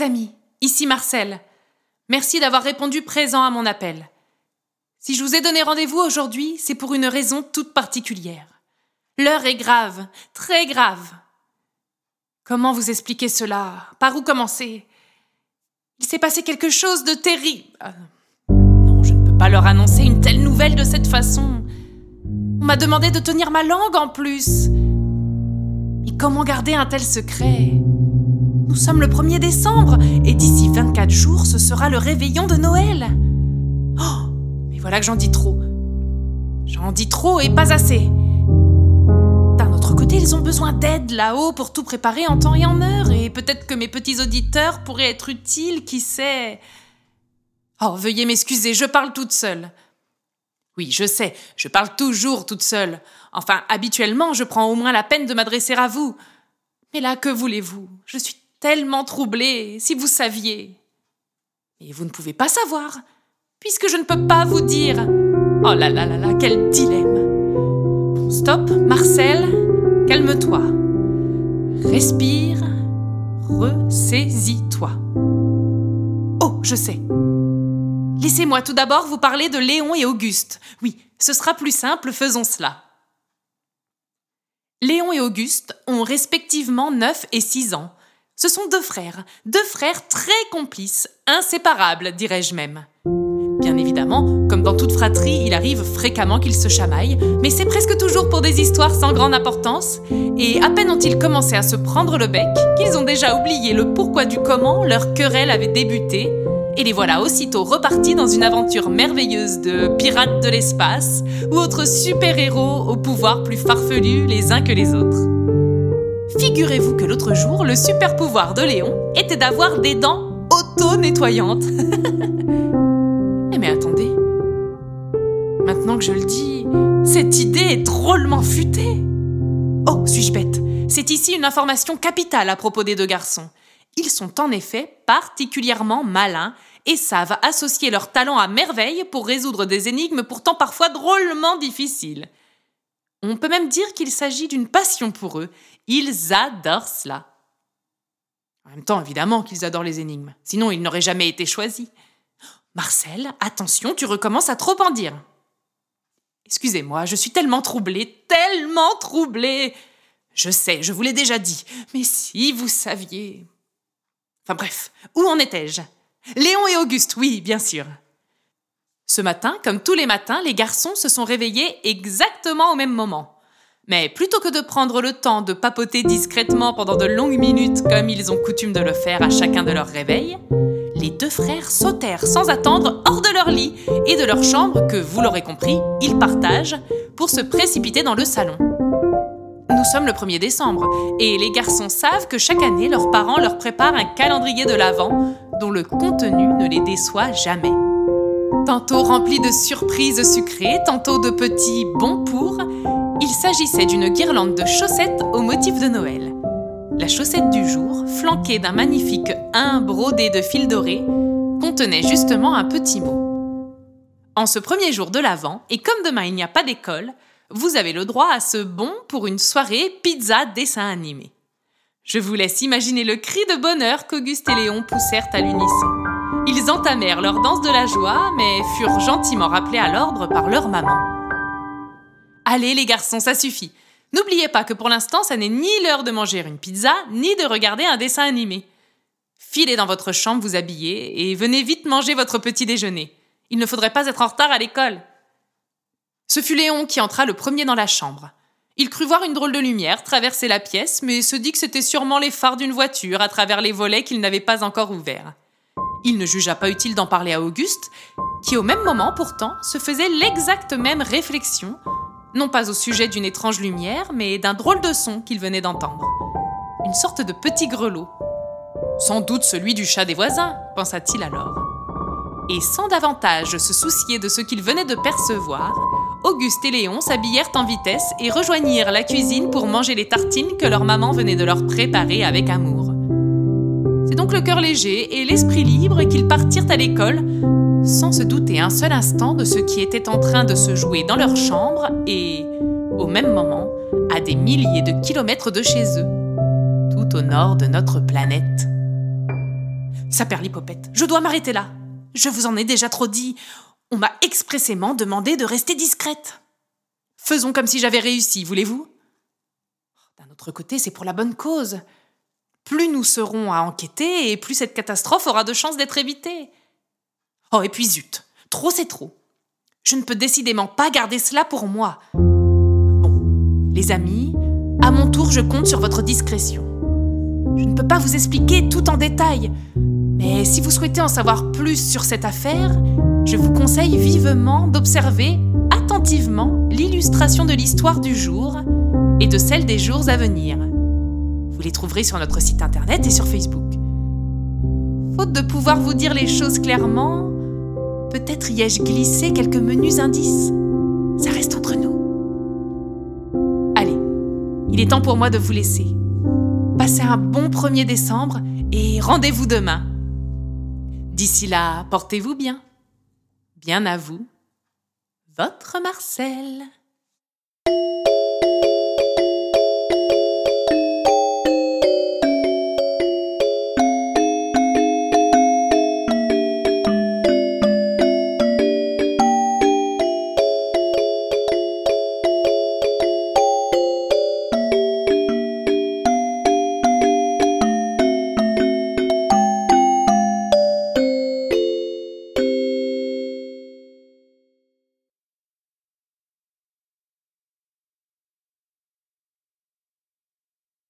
mes amis, ici Marcel. Merci d'avoir répondu présent à mon appel. Si je vous ai donné rendez-vous aujourd'hui, c'est pour une raison toute particulière. L'heure est grave, très grave. Comment vous expliquer cela? Par où commencer? Il s'est passé quelque chose de terrible. Euh, non, je ne peux pas leur annoncer une telle nouvelle de cette façon. On m'a demandé de tenir ma langue en plus. Mais comment garder un tel secret? Nous sommes le 1er décembre et d'ici 24 jours, ce sera le réveillon de Noël. Oh, mais voilà que j'en dis trop. J'en dis trop et pas assez. D'un autre côté, ils ont besoin d'aide là-haut pour tout préparer en temps et en heure, et peut-être que mes petits auditeurs pourraient être utiles, qui sait. Oh, veuillez m'excuser, je parle toute seule. Oui, je sais, je parle toujours toute seule. Enfin, habituellement, je prends au moins la peine de m'adresser à vous. Mais là, que voulez-vous? Je suis tellement troublée, si vous saviez. Et vous ne pouvez pas savoir, puisque je ne peux pas vous dire. Oh là là là là, quel dilemme. Bon, stop, Marcel, calme-toi. Respire, ressaisis-toi. Oh, je sais. Laissez-moi tout d'abord vous parler de Léon et Auguste. Oui, ce sera plus simple, faisons cela. Léon et Auguste ont respectivement 9 et 6 ans. Ce sont deux frères, deux frères très complices, inséparables, dirais-je même. Bien évidemment, comme dans toute fratrie, il arrive fréquemment qu'ils se chamaillent, mais c'est presque toujours pour des histoires sans grande importance, et à peine ont-ils commencé à se prendre le bec qu'ils ont déjà oublié le pourquoi du comment leur querelle avait débuté, et les voilà aussitôt repartis dans une aventure merveilleuse de pirates de l'espace ou autres super-héros au pouvoir plus farfelu les uns que les autres. Figurez-vous que l'autre jour, le super pouvoir de Léon était d'avoir des dents auto-nettoyantes. Eh mais attendez, maintenant que je le dis, cette idée est drôlement futée. Oh, suis-je bête? C'est ici une information capitale à propos des deux garçons. Ils sont en effet particulièrement malins et savent associer leur talent à merveille pour résoudre des énigmes pourtant parfois drôlement difficiles. On peut même dire qu'il s'agit d'une passion pour eux. Ils adorent cela. En même temps, évidemment qu'ils adorent les énigmes, sinon ils n'auraient jamais été choisis. Marcel, attention, tu recommences à trop en dire. Excusez-moi, je suis tellement troublée, tellement troublée. Je sais, je vous l'ai déjà dit, mais si vous saviez. Enfin bref, où en étais-je? Léon et Auguste, oui, bien sûr. Ce matin, comme tous les matins, les garçons se sont réveillés exactement au même moment. Mais plutôt que de prendre le temps de papoter discrètement pendant de longues minutes comme ils ont coutume de le faire à chacun de leurs réveils, les deux frères sautèrent sans attendre hors de leur lit et de leur chambre que, vous l'aurez compris, ils partagent pour se précipiter dans le salon. Nous sommes le 1er décembre et les garçons savent que chaque année leurs parents leur préparent un calendrier de l'Avent dont le contenu ne les déçoit jamais. Tantôt rempli de surprises sucrées, tantôt de petits bons pour, il s'agissait d'une guirlande de chaussettes au motif de Noël. La chaussette du jour, flanquée d'un magnifique 1 brodé de fil doré, contenait justement un petit mot. En ce premier jour de l'Avent, et comme demain il n'y a pas d'école, vous avez le droit à ce bon pour une soirée pizza dessin animé. Je vous laisse imaginer le cri de bonheur qu'Auguste et Léon poussèrent à l'unisson. Ils entamèrent leur danse de la joie, mais furent gentiment rappelés à l'ordre par leur maman. Allez les garçons, ça suffit. N'oubliez pas que pour l'instant, ça n'est ni l'heure de manger une pizza, ni de regarder un dessin animé. Filez dans votre chambre vous habiller et venez vite manger votre petit déjeuner. Il ne faudrait pas être en retard à l'école. Ce fut Léon qui entra le premier dans la chambre. Il crut voir une drôle de lumière traverser la pièce, mais se dit que c'était sûrement les phares d'une voiture à travers les volets qu'il n'avait pas encore ouverts. Il ne jugea pas utile d'en parler à Auguste, qui au même moment pourtant se faisait l'exacte même réflexion, non pas au sujet d'une étrange lumière, mais d'un drôle de son qu'il venait d'entendre. Une sorte de petit grelot. Sans doute celui du chat des voisins, pensa-t-il alors. Et sans davantage se soucier de ce qu'il venait de percevoir, Auguste et Léon s'habillèrent en vitesse et rejoignirent la cuisine pour manger les tartines que leur maman venait de leur préparer avec amour. Le cœur léger et l'esprit libre qu'ils partirent à l'école, sans se douter un seul instant de ce qui était en train de se jouer dans leur chambre et, au même moment, à des milliers de kilomètres de chez eux, tout au nord de notre planète. Saperlipopette, je dois m'arrêter là. Je vous en ai déjà trop dit. On m'a expressément demandé de rester discrète. Faisons comme si j'avais réussi, voulez-vous? D'un autre côté, c'est pour la bonne cause. Plus nous serons à enquêter, et plus cette catastrophe aura de chances d'être évitée. Oh, et puis zut, trop c'est trop. Je ne peux décidément pas garder cela pour moi. Bon, les amis, à mon tour, je compte sur votre discrétion. Je ne peux pas vous expliquer tout en détail, mais si vous souhaitez en savoir plus sur cette affaire, je vous conseille vivement d'observer attentivement l'illustration de l'histoire du jour et de celle des jours à venir. Vous les trouverez sur notre site internet et sur Facebook. Faute de pouvoir vous dire les choses clairement, peut-être y ai-je glissé quelques menus indices. Ça reste entre nous. Allez, il est temps pour moi de vous laisser. Passez un bon 1er décembre et rendez-vous demain. D'ici là, portez-vous bien. Bien à vous. Votre Marcel.